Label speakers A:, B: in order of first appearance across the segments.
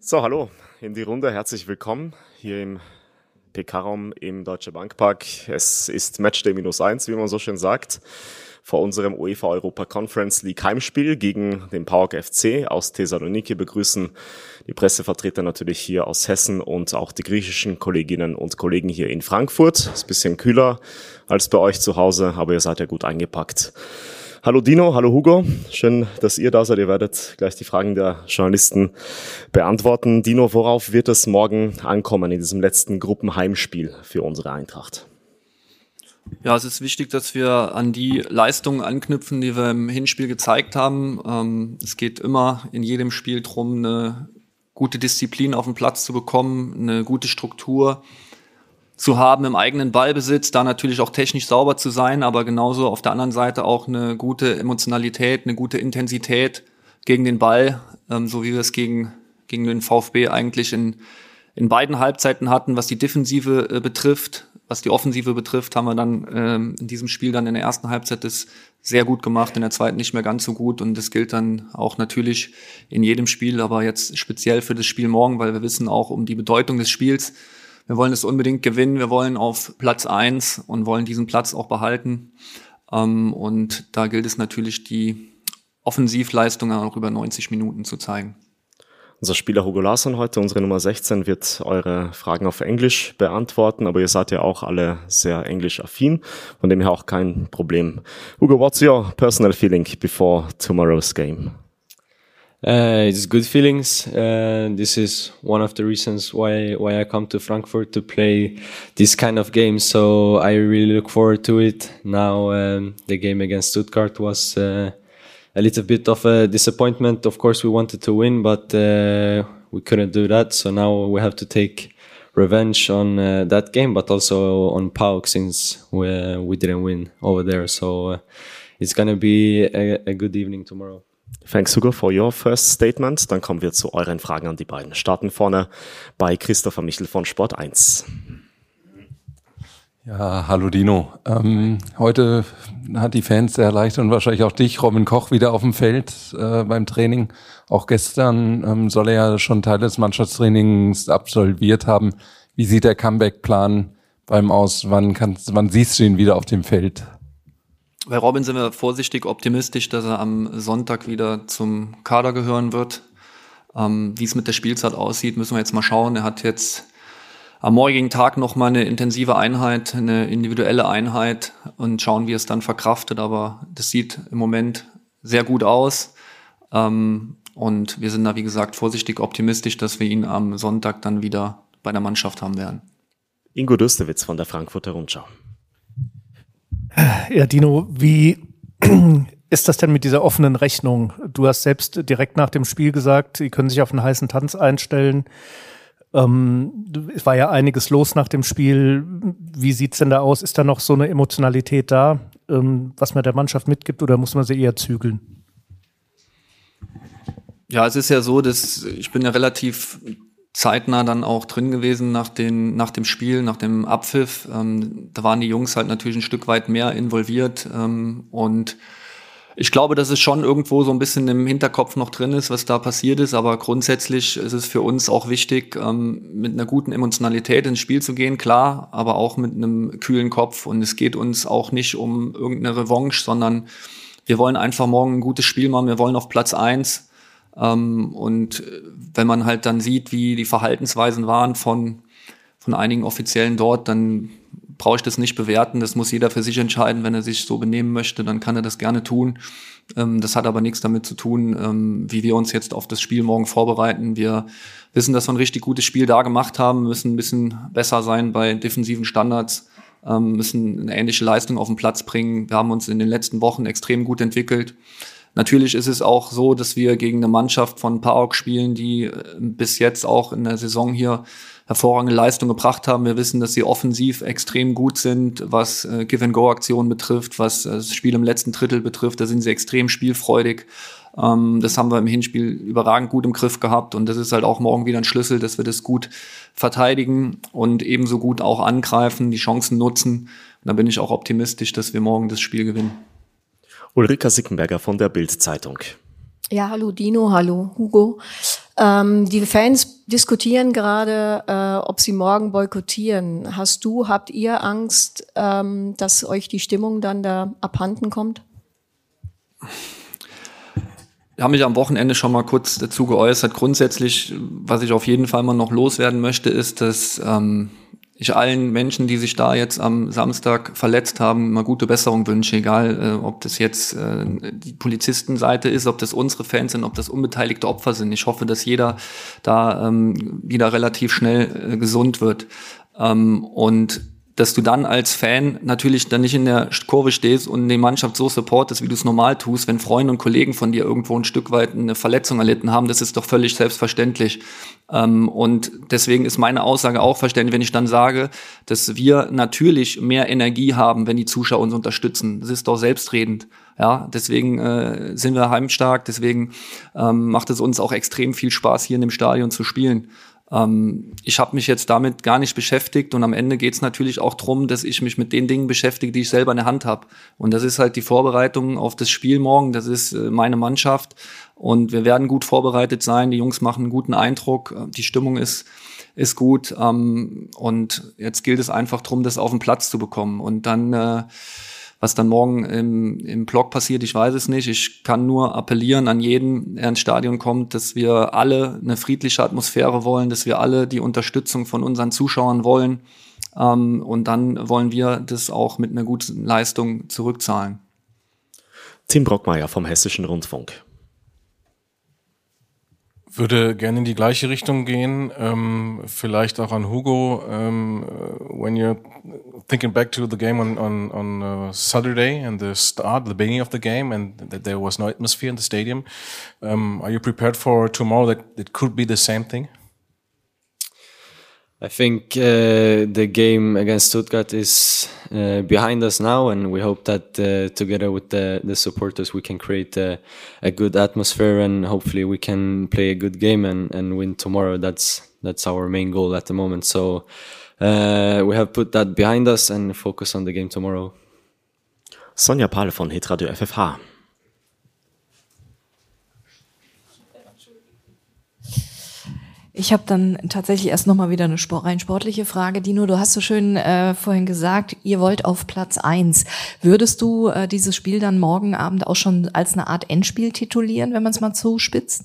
A: So, hallo in die Runde, herzlich willkommen hier im PK-Raum im Deutsche Bankpark. Es ist Matchday minus eins, wie man so schön sagt, vor unserem UEFA Europa Conference League Heimspiel gegen den PAOK FC aus Thessaloniki begrüßen die Pressevertreter natürlich hier aus Hessen und auch die griechischen Kolleginnen und Kollegen hier in Frankfurt. Ist ein bisschen kühler als bei euch zu Hause, aber ihr seid ja gut eingepackt. Hallo Dino, hallo Hugo. Schön, dass ihr da seid. Ihr werdet gleich die Fragen der Journalisten beantworten. Dino, worauf wird es morgen ankommen in diesem letzten Gruppenheimspiel für unsere Eintracht?
B: Ja, es ist wichtig, dass wir an die Leistungen anknüpfen, die wir im Hinspiel gezeigt haben. Ähm, es geht immer in jedem Spiel darum, eine gute Disziplin auf den Platz zu bekommen, eine gute Struktur zu haben im eigenen Ballbesitz, da natürlich auch technisch sauber zu sein, aber genauso auf der anderen Seite auch eine gute Emotionalität, eine gute Intensität gegen den Ball, ähm, so wie wir es gegen, gegen den VfB eigentlich in, in beiden Halbzeiten hatten, was die Defensive äh, betrifft. Was die Offensive betrifft, haben wir dann ähm, in diesem Spiel dann in der ersten Halbzeit das sehr gut gemacht, in der zweiten nicht mehr ganz so gut. Und das gilt dann auch natürlich in jedem Spiel, aber jetzt speziell für das Spiel morgen, weil wir wissen auch um die Bedeutung des Spiels wir wollen es unbedingt gewinnen. Wir wollen auf Platz eins und wollen diesen Platz auch behalten. Ähm, und da gilt es natürlich, die Offensivleistung auch über 90 Minuten zu zeigen.
A: Unser Spieler Hugo Larsson heute, unsere Nummer 16, wird eure Fragen auf Englisch beantworten, aber ihr seid ja auch alle sehr englisch-affin, von dem her auch kein Problem. Hugo, what's your personal feeling before tomorrow's game?
C: Uh, it's good feelings. Uh, this is one of the reasons why why I come to Frankfurt to play this kind of game. So I really look forward to it. Now um, the game against Stuttgart was uh, a little bit of a disappointment. Of course, we wanted to win, but uh, we couldn't do that. So now we have to take revenge on uh, that game, but also on PAOK since we we didn't win over there. So uh, it's gonna be a, a good evening tomorrow.
A: Thanks, Hugo, for your first statement. Dann kommen wir zu euren Fragen an die beiden. Starten vorne bei Christopher Michel von Sport 1.
D: Ja, hallo Dino. Ähm, heute hat die Fans sehr leicht und wahrscheinlich auch dich, Robin Koch, wieder auf dem Feld äh, beim Training. Auch gestern ähm, soll er ja schon Teil des Mannschaftstrainings absolviert haben. Wie sieht der Comeback-Plan beim aus? Wann, kannst, wann siehst du ihn wieder auf dem Feld?
B: Bei Robin sind wir vorsichtig optimistisch, dass er am Sonntag wieder zum Kader gehören wird. Ähm, wie es mit der Spielzeit aussieht, müssen wir jetzt mal schauen. Er hat jetzt am morgigen Tag noch mal eine intensive Einheit, eine individuelle Einheit und schauen, wie es dann verkraftet. Aber das sieht im Moment sehr gut aus. Ähm, und wir sind da, wie gesagt, vorsichtig optimistisch, dass wir ihn am Sonntag dann wieder bei der Mannschaft haben werden.
A: Ingo Döstewitz von der Frankfurter Rundschau.
E: Ja, Dino, wie ist das denn mit dieser offenen Rechnung? Du hast selbst direkt nach dem Spiel gesagt, Sie können sich auf einen heißen Tanz einstellen. Ähm, es war ja einiges los nach dem Spiel. Wie sieht's denn da aus? Ist da noch so eine Emotionalität da, ähm, was man der Mannschaft mitgibt, oder muss man sie eher zügeln?
B: Ja, es ist ja so, dass ich bin ja relativ zeitnah dann auch drin gewesen nach, den, nach dem Spiel, nach dem Abpfiff. Ähm, da waren die Jungs halt natürlich ein Stück weit mehr involviert ähm, und ich glaube, dass es schon irgendwo so ein bisschen im Hinterkopf noch drin ist, was da passiert ist, aber grundsätzlich ist es für uns auch wichtig, ähm, mit einer guten Emotionalität ins Spiel zu gehen, klar, aber auch mit einem kühlen Kopf. Und es geht uns auch nicht um irgendeine Revanche, sondern wir wollen einfach morgen ein gutes Spiel machen, wir wollen auf Platz eins und äh, wenn man halt dann sieht, wie die Verhaltensweisen waren von, von einigen Offiziellen dort, dann brauche ich das nicht bewerten. Das muss jeder für sich entscheiden. Wenn er sich so benehmen möchte, dann kann er das gerne tun. Ähm, das hat aber nichts damit zu tun, ähm, wie wir uns jetzt auf das Spiel morgen vorbereiten. Wir wissen, dass wir ein richtig gutes Spiel da gemacht haben, müssen ein bisschen besser sein bei defensiven Standards, ähm, müssen eine ähnliche Leistung auf den Platz bringen. Wir haben uns in den letzten Wochen extrem gut entwickelt. Natürlich ist es auch so, dass wir gegen eine Mannschaft von PAOK spielen, die äh, bis jetzt auch in der Saison hier hervorragende Leistung gebracht haben. Wir wissen, dass sie offensiv extrem gut sind, was äh, Give-and-Go-Aktionen betrifft, was äh, das Spiel im letzten Drittel betrifft. Da sind sie extrem spielfreudig. Ähm, das haben wir im Hinspiel überragend gut im Griff gehabt und das ist halt auch morgen wieder ein Schlüssel, dass wir das gut verteidigen und ebenso gut auch angreifen, die Chancen nutzen. Und da bin ich auch optimistisch, dass wir morgen das Spiel gewinnen.
A: Ulrika Sickenberger von der Bild-Zeitung.
F: Ja, hallo Dino, hallo Hugo. Ähm, die Fans diskutieren gerade, äh, ob sie morgen boykottieren. Hast du, habt ihr Angst, ähm, dass euch die Stimmung dann da abhanden kommt?
B: Ich habe mich am Wochenende schon mal kurz dazu geäußert. Grundsätzlich, was ich auf jeden Fall mal noch loswerden möchte, ist, dass ähm, ich allen Menschen, die sich da jetzt am Samstag verletzt haben, mal gute Besserung wünsche, egal äh, ob das jetzt äh, die Polizistenseite ist, ob das unsere Fans sind, ob das unbeteiligte Opfer sind. Ich hoffe, dass jeder da ähm, wieder relativ schnell äh, gesund wird. Ähm, und dass du dann als Fan natürlich dann nicht in der Kurve stehst und die Mannschaft so supportest, wie du es normal tust, wenn Freunde und Kollegen von dir irgendwo ein Stück weit eine Verletzung erlitten haben, das ist doch völlig selbstverständlich. Ähm, und deswegen ist meine Aussage auch verständlich, wenn ich dann sage, dass wir natürlich mehr Energie haben, wenn die Zuschauer uns unterstützen. Das ist doch selbstredend. Ja, deswegen äh, sind wir heimstark, deswegen ähm, macht es uns auch extrem viel Spaß, hier in dem Stadion zu spielen. Ähm, ich habe mich jetzt damit gar nicht beschäftigt und am Ende geht es natürlich auch darum, dass ich mich mit den Dingen beschäftige, die ich selber in der Hand habe. Und das ist halt die Vorbereitung auf das Spiel morgen, das ist äh, meine Mannschaft. Und wir werden gut vorbereitet sein. Die Jungs machen einen guten Eindruck, die Stimmung ist ist gut. Ähm, und jetzt gilt es einfach darum, das auf den Platz zu bekommen. Und dann äh, was dann morgen im, im Blog passiert, ich weiß es nicht. Ich kann nur appellieren an jeden, der ins Stadion kommt, dass wir alle eine friedliche Atmosphäre wollen, dass wir alle die Unterstützung von unseren Zuschauern wollen. Ähm, und dann wollen wir das auch mit einer guten Leistung zurückzahlen.
A: Tim Brockmeier vom Hessischen Rundfunk
G: würde gerne in die gleiche Richtung gehen. Ähm, vielleicht auch an Hugo. Ähm, when you're thinking back to the game on on, on uh, Saturday and the start, the beginning of the game, and that there was no atmosphere in the stadium, um, are you prepared for tomorrow that it could be the same thing?
C: I think uh, the game against Stuttgart is uh, behind us now, and we hope that uh, together with the, the supporters we can create a, a, good atmosphere, and hopefully we can play a good game and, and win tomorrow. That's that's our main goal at the moment. So uh, we have put that behind us and focus on the game tomorrow.
A: Sonja Pahle von Hitradio FFH.
H: Ich habe dann tatsächlich erst nochmal wieder eine Sport, rein sportliche Frage. Dino, du hast so schön äh, vorhin gesagt, ihr wollt auf Platz eins. Würdest du äh, dieses Spiel dann morgen Abend auch schon als eine Art Endspiel titulieren, wenn man es mal zuspitzt?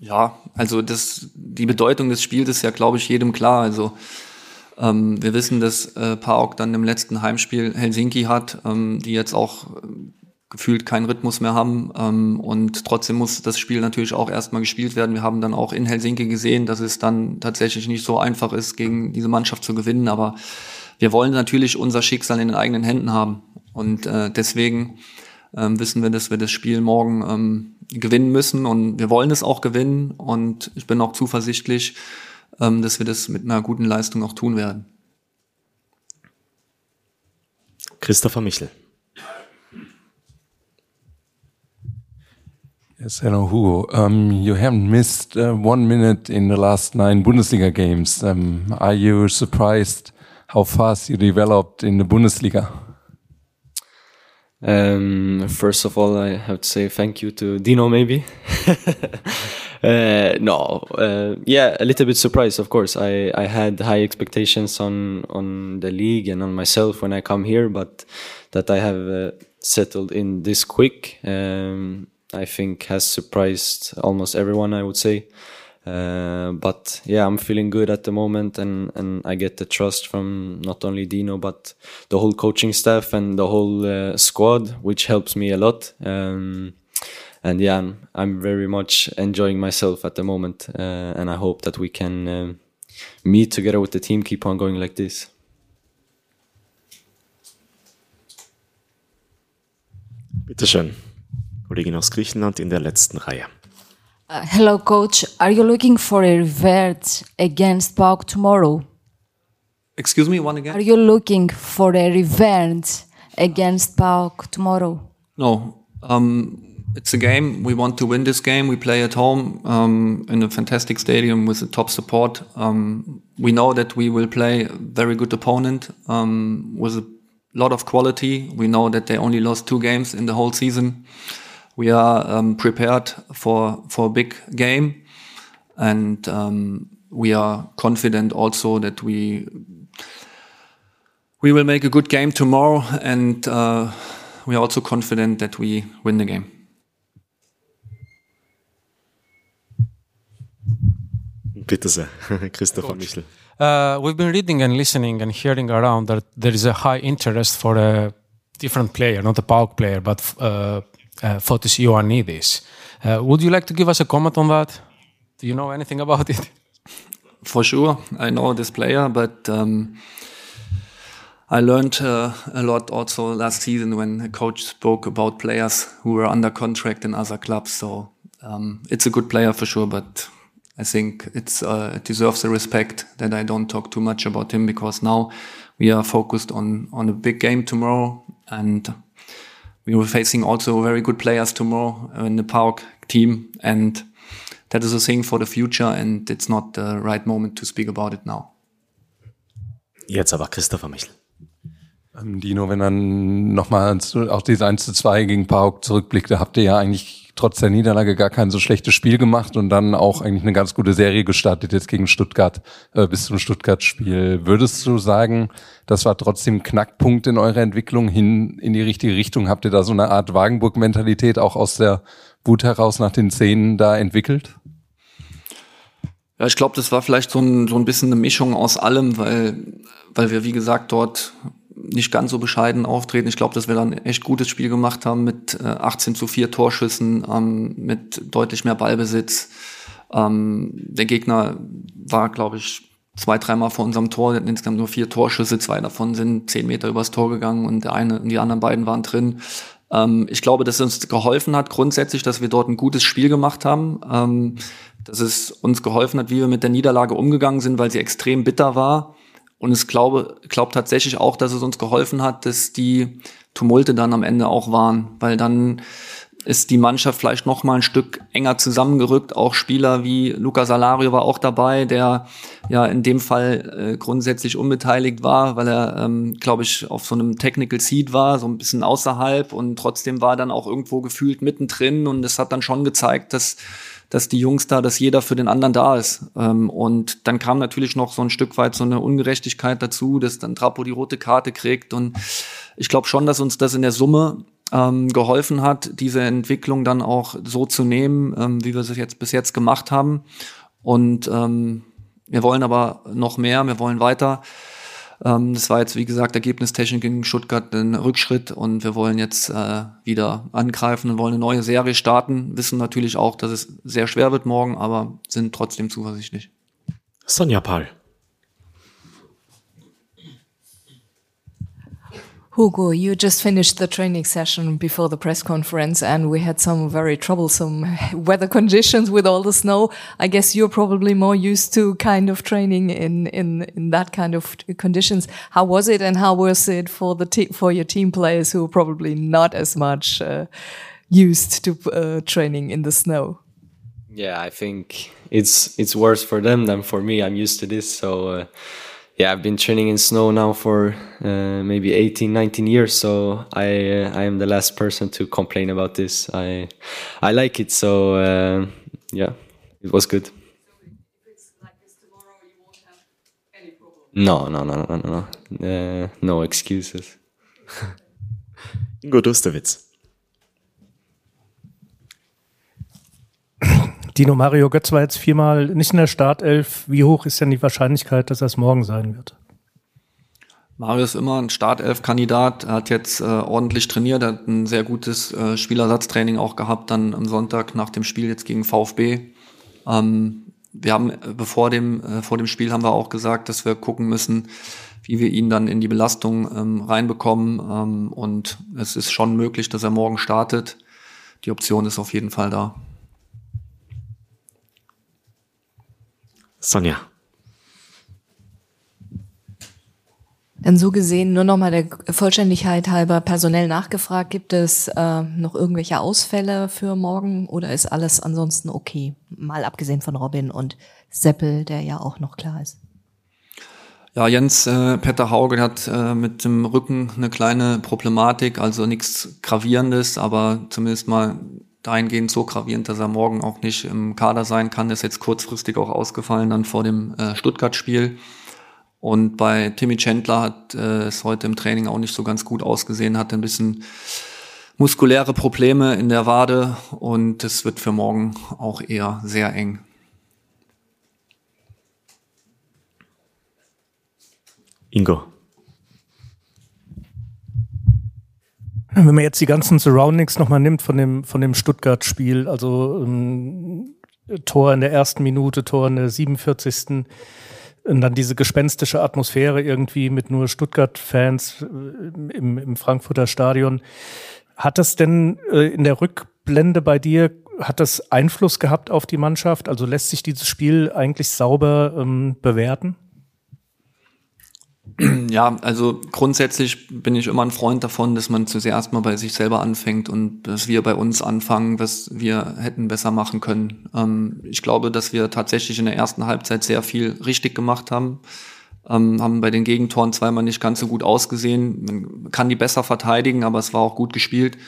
B: Ja, also das, die Bedeutung des Spiels ist ja, glaube ich, jedem klar. Also ähm, wir wissen, dass äh, Paok dann im letzten Heimspiel Helsinki hat, ähm, die jetzt auch gefühlt keinen Rhythmus mehr haben. Ähm, und trotzdem muss das Spiel natürlich auch erstmal gespielt werden. Wir haben dann auch in Helsinki gesehen, dass es dann tatsächlich nicht so einfach ist, gegen diese Mannschaft zu gewinnen. Aber wir wollen natürlich unser Schicksal in den eigenen Händen haben. Und äh, deswegen ähm, wissen wir, dass wir das Spiel morgen ähm, gewinnen müssen. Und wir wollen es auch gewinnen. Und ich bin auch zuversichtlich, ähm, dass wir das mit einer guten Leistung auch tun werden.
A: Christopher Michel.
D: Yes, hello, Hugo. Um, you haven't missed uh, one minute in the last nine Bundesliga games. Um, are you surprised how fast you developed in the Bundesliga?
C: Um, first of all, I have to say thank you to Dino, maybe. uh, no, uh, yeah, a little bit surprised, of course. I, I had high expectations on on the league and on myself when I come here, but that I have uh, settled in this quick. Um, I think has surprised almost everyone. I would say. Uh, but yeah, I'm feeling good at the moment, and and I get the trust from not only Dino but the whole coaching staff and the whole uh, squad, which helps me a lot. Um, and yeah, I'm, I'm, very much enjoying myself at the moment, uh, and I hope that we can um, meet together with the team, keep on going like this.
A: Bitteschön. Kollegin aus Griechenland in der letzten Reihe.
I: Uh, hello, coach. Are you looking for a revert against PAOK tomorrow?
B: Excuse me, one again?
I: Are you looking for a revenge against PAOK tomorrow?
B: No. Um, it's a game. We want to win this game. We play at home um, in a fantastic stadium with a top support. Um, we know that we will play a very good opponent um, with a lot of quality. We know that they only lost two games in the whole season. We are um, prepared for for a big game, and um, we are confident also that we we will make a good game tomorrow, and uh, we are also confident that we win the game.
A: Bitte sehr, Christopher Michel.
J: Uh, we've been reading and listening and hearing around that there is a high interest for a different player, not a PAOK player, but uh, uh, Fotis Ioannidis. Uh, would you like to give us a comment on that? Do you know anything about it?
B: For sure, I know this player, but um, I learned uh, a lot also last season when a coach spoke about players who were under contract in other clubs. So um, it's a good player for sure, but I think it's uh, it deserves the respect that I don't talk too much about him because now we are focused on on a big game tomorrow and we were facing also very good players tomorrow in the PAOK team and that is a thing for the future and it's not the right moment to speak about it now.
A: Jetzt aber Christopher Michel.
D: Ähm, Dino, wenn dann nochmal auf dieses 1 zu 2 gegen PAOK zurückblickt, da habt ihr ja eigentlich trotz der Niederlage gar kein so schlechtes Spiel gemacht und dann auch eigentlich eine ganz gute Serie gestartet jetzt gegen Stuttgart äh, bis zum Stuttgart-Spiel. Würdest du sagen, das war trotzdem Knackpunkt in eurer Entwicklung hin in die richtige Richtung? Habt ihr da so eine Art Wagenburg-Mentalität auch aus der Wut heraus nach den Szenen da entwickelt?
B: Ja, ich glaube, das war vielleicht so ein, so ein bisschen eine Mischung aus allem, weil, weil wir, wie gesagt, dort nicht ganz so bescheiden auftreten. Ich glaube, dass wir dann echt gutes Spiel gemacht haben mit äh, 18 zu 4 Torschüssen, ähm, mit deutlich mehr Ballbesitz. Ähm, der Gegner war, glaube ich, zwei, dreimal vor unserem Tor. Wir hatten insgesamt nur vier Torschüsse, zwei davon sind zehn Meter übers Tor gegangen und der eine und die anderen beiden waren drin. Ähm, ich glaube, dass es uns geholfen hat, grundsätzlich, dass wir dort ein gutes Spiel gemacht haben. Ähm, dass es uns geholfen hat, wie wir mit der Niederlage umgegangen sind, weil sie extrem bitter war und ich glaube, glaube tatsächlich auch, dass es uns geholfen hat, dass die Tumulte dann am Ende auch waren, weil dann ist die Mannschaft vielleicht noch mal ein Stück enger zusammengerückt. Auch Spieler wie Luca Salario war auch dabei, der ja in dem Fall äh, grundsätzlich unbeteiligt war, weil er, ähm, glaube ich, auf so einem Technical Seed war, so ein bisschen außerhalb. Und trotzdem war er dann auch irgendwo gefühlt mittendrin. Und es hat dann schon gezeigt, dass dass die Jungs da, dass jeder für den anderen da ist. Ähm, und dann kam natürlich noch so ein Stück weit so eine Ungerechtigkeit dazu, dass dann Trapo die rote Karte kriegt. Und ich glaube schon, dass uns das in der Summe ähm, geholfen hat, diese Entwicklung dann auch so zu nehmen, ähm, wie wir es jetzt bis jetzt gemacht haben. Und ähm, wir wollen aber noch mehr, wir wollen weiter. Ähm, das war jetzt, wie gesagt, Ergebnistechnik gegen Stuttgart ein Rückschritt und wir wollen jetzt äh, wieder angreifen und wollen eine neue Serie starten. Wissen natürlich auch, dass es sehr schwer wird morgen, aber sind trotzdem zuversichtlich.
A: Sonja Paul.
H: Hugo, you just finished the training session before the press conference and we had some very troublesome weather conditions with all the snow. I guess you're probably more used to kind of training in, in, in that kind of conditions. How was it and how was it for the for your team players who are probably not as much uh, used to uh, training in the snow?
C: Yeah, I think it's it's worse for them than for me. I'm used to this, so uh, yeah, I've been training in snow now for uh, maybe 18, 19 years. So I uh, I am the last person to complain about this. I I like it. So uh, yeah, it was good. No, no, no, no, no, no. Uh, no excuses.
A: Ingo Dustewitz.
E: Dino Mario Götz war jetzt viermal nicht in der Startelf. Wie hoch ist denn die Wahrscheinlichkeit, dass er es morgen sein wird?
B: Mario ist immer ein Startelf-Kandidat. Er hat jetzt äh, ordentlich trainiert. Er hat ein sehr gutes äh, Spielersatztraining auch gehabt, dann am Sonntag nach dem Spiel jetzt gegen VfB. Ähm, wir haben, äh, bevor dem, äh, vor dem Spiel haben wir auch gesagt, dass wir gucken müssen, wie wir ihn dann in die Belastung ähm, reinbekommen. Ähm, und es ist schon möglich, dass er morgen startet. Die Option ist auf jeden Fall da.
A: Sonja.
H: Dann so gesehen nur nochmal der Vollständigkeit halber personell nachgefragt. Gibt es äh, noch irgendwelche Ausfälle für morgen oder ist alles ansonsten okay? Mal abgesehen von Robin und Seppel, der ja auch noch klar ist.
B: Ja, Jens äh, Petter Hauge hat äh, mit dem Rücken eine kleine Problematik, also nichts Gravierendes, aber zumindest mal dahingehend so gravierend, dass er morgen auch nicht im Kader sein kann. ist jetzt kurzfristig auch ausgefallen dann vor dem äh, Stuttgart-Spiel. Und bei Timmy Chandler hat äh, es heute im Training auch nicht so ganz gut ausgesehen, hat ein bisschen muskuläre Probleme in der Wade und es wird für morgen auch eher sehr eng.
A: Ingo.
E: Wenn man jetzt die ganzen Surroundings nochmal nimmt von dem, von dem Stuttgart-Spiel, also ähm, Tor in der ersten Minute, Tor in der 47. Und dann diese gespenstische Atmosphäre irgendwie mit nur Stuttgart-Fans äh, im, im Frankfurter Stadion. Hat das denn äh, in der Rückblende bei dir, hat das Einfluss gehabt auf die Mannschaft? Also lässt sich dieses Spiel eigentlich sauber ähm, bewerten?
B: Ja, also grundsätzlich bin ich immer ein Freund davon, dass man zuerst mal bei sich selber anfängt und dass wir bei uns anfangen, was wir hätten besser machen können. Ähm, ich glaube, dass wir tatsächlich in der ersten Halbzeit sehr viel richtig gemacht haben. Ähm, haben bei den Gegentoren zweimal nicht ganz so gut ausgesehen. Man kann die besser verteidigen, aber es war auch gut gespielt.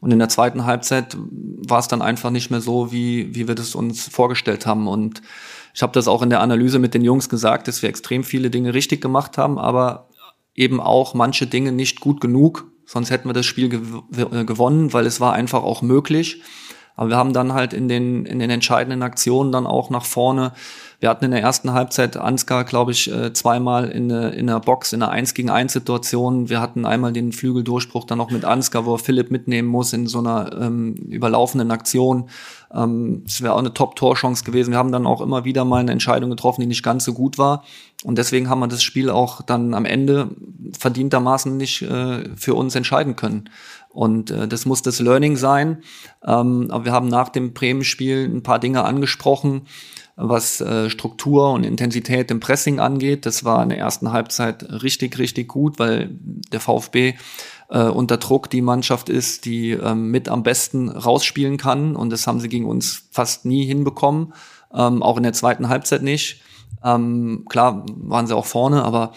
B: Und in der zweiten Halbzeit war es dann einfach nicht mehr so, wie, wie wir das uns vorgestellt haben. Und ich habe das auch in der Analyse mit den Jungs gesagt, dass wir extrem viele Dinge richtig gemacht haben, aber eben auch manche Dinge nicht gut genug. Sonst hätten wir das Spiel gew äh, gewonnen, weil es war einfach auch möglich. Aber wir haben dann halt in den, in den entscheidenden Aktionen dann auch nach vorne wir hatten in der ersten Halbzeit Ansgar, glaube ich, äh, zweimal in, in der Box in einer 1 gegen 1 Situation. Wir hatten einmal den Flügeldurchbruch dann noch mit Ansgar, wo er Philipp mitnehmen muss in so einer ähm, überlaufenden Aktion. Ähm, es wäre auch eine Top-Torchance gewesen. Wir haben dann auch immer wieder mal eine Entscheidung getroffen, die nicht ganz so gut war. Und deswegen haben wir das Spiel auch dann am Ende verdientermaßen nicht äh, für uns entscheiden können. Und äh, das muss das Learning sein. Ähm, aber wir haben nach dem Bremen-Spiel ein paar Dinge angesprochen was äh, Struktur und Intensität im Pressing angeht. Das war in der ersten Halbzeit richtig, richtig gut, weil der VfB äh, unter Druck die Mannschaft ist, die ähm, mit am besten rausspielen kann. Und das haben sie gegen uns fast nie hinbekommen, ähm, auch in der zweiten Halbzeit nicht. Ähm, klar waren sie auch vorne, aber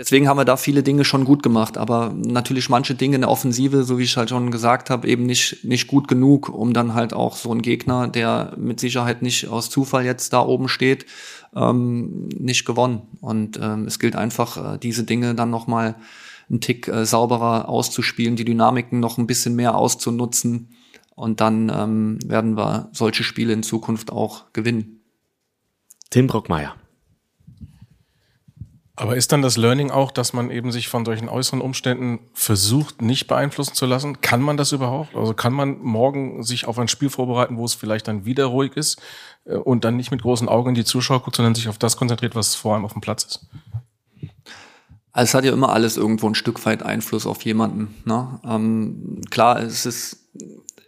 B: Deswegen haben wir da viele Dinge schon gut gemacht, aber natürlich manche Dinge in der Offensive, so wie ich halt schon gesagt habe, eben nicht, nicht gut genug, um dann halt auch so einen Gegner, der mit Sicherheit nicht aus Zufall jetzt da oben steht, ähm, nicht gewonnen. Und ähm, es gilt einfach, äh, diese Dinge dann nochmal einen Tick äh, sauberer auszuspielen, die Dynamiken noch ein bisschen mehr auszunutzen. Und dann ähm, werden wir solche Spiele in Zukunft auch gewinnen.
A: Tim Brockmeier.
G: Aber ist dann das Learning auch, dass man eben sich von solchen äußeren Umständen versucht, nicht beeinflussen zu lassen? Kann man das überhaupt? Also kann man morgen sich auf ein Spiel vorbereiten, wo es vielleicht dann wieder ruhig ist äh, und dann nicht mit großen Augen in die Zuschauer guckt, sondern sich auf das konzentriert, was vor allem auf dem Platz ist?
B: Also es hat ja immer alles irgendwo ein Stück weit Einfluss auf jemanden. Ne? Ähm, klar, es ist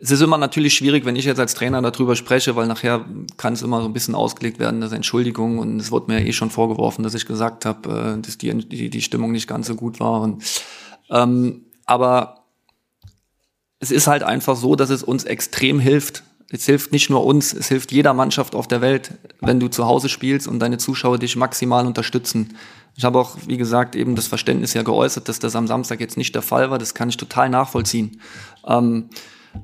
B: es ist immer natürlich schwierig, wenn ich jetzt als Trainer darüber spreche, weil nachher kann es immer so ein bisschen ausgelegt werden, dass Entschuldigung und es wurde mir eh schon vorgeworfen, dass ich gesagt habe, äh, dass die, die, die Stimmung nicht ganz so gut war. Und, ähm, aber es ist halt einfach so, dass es uns extrem hilft. Es hilft nicht nur uns, es hilft jeder Mannschaft auf der Welt, wenn du zu Hause spielst und deine Zuschauer dich maximal unterstützen. Ich habe auch, wie gesagt, eben das Verständnis ja geäußert, dass das am Samstag jetzt nicht der Fall war. Das kann ich total nachvollziehen. Ähm,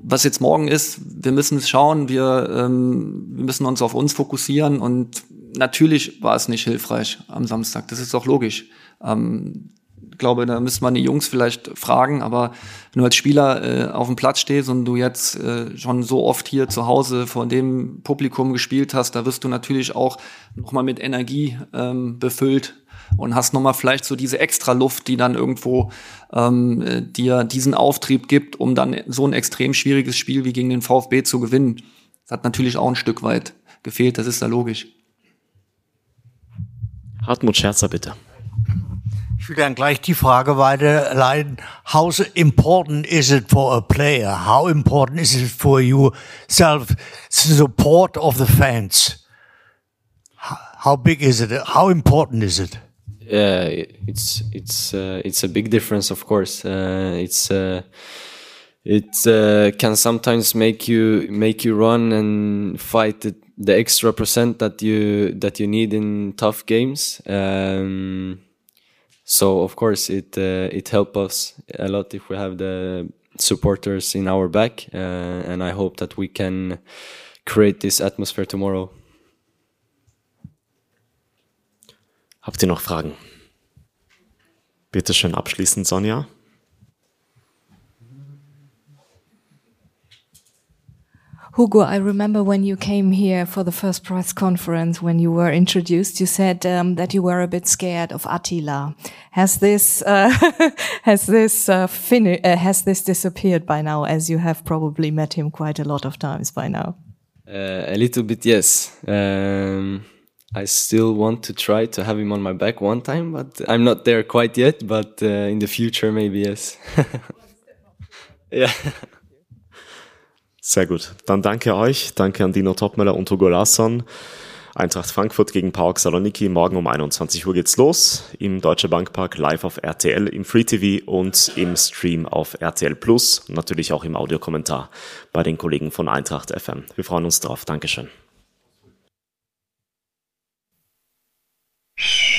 B: was jetzt morgen ist, wir müssen es schauen, wir, ähm, wir müssen uns auf uns fokussieren und natürlich war es nicht hilfreich am Samstag. Das ist auch logisch. Ähm, ich glaube, da müsste man die Jungs vielleicht fragen, aber wenn du als Spieler äh, auf dem Platz stehst und du jetzt äh, schon so oft hier zu Hause vor dem Publikum gespielt hast, da wirst du natürlich auch nochmal mit Energie ähm, befüllt und hast nochmal vielleicht so diese extra Luft, die dann irgendwo ähm, äh, dir diesen Auftrieb gibt, um dann so ein extrem schwieriges Spiel wie gegen den VfB zu gewinnen. Das hat natürlich auch ein Stück weit gefehlt, das ist da logisch.
A: Hartmut Scherzer, bitte.
K: Ich will dann gleich die Frage weiterleiten. How important is it for a player? How important is it for you self support of the fans? How big is it? How important is it?
C: Yeah, it's it's uh, it's a big difference, of course. Uh, it's uh, it uh, can sometimes make you make you run and fight the, the extra percent that you that you need in tough games. Um, so of course it uh, it helps us a lot if we have the supporters in our back, uh, and I hope that we can create this atmosphere tomorrow.
A: Habt ihr noch Fragen? Bitte schön abschließend, Sonja.
H: Hugo, I remember when you came here for the first press conference, when you were introduced, you said um, that you were a bit scared of Attila. Has this uh, has this uh, uh, has this disappeared by now? As you have probably met him quite a lot of times by now.
C: Uh, a little bit, yes. Um, I still want to try to have him on my back one time, but I'm not there quite yet. But uh, in the future, maybe yes. yeah.
A: Sehr gut. Dann danke euch. Danke an Dino Topmöller und Hugo Larsson. Eintracht Frankfurt gegen PAOK Saloniki. Morgen um 21 Uhr geht's los. Im Deutsche Bankpark live auf RTL, im Free TV und im Stream auf RTL Plus. Natürlich auch im Audiokommentar bei den Kollegen von Eintracht FM. Wir freuen uns drauf. Dankeschön. Shh.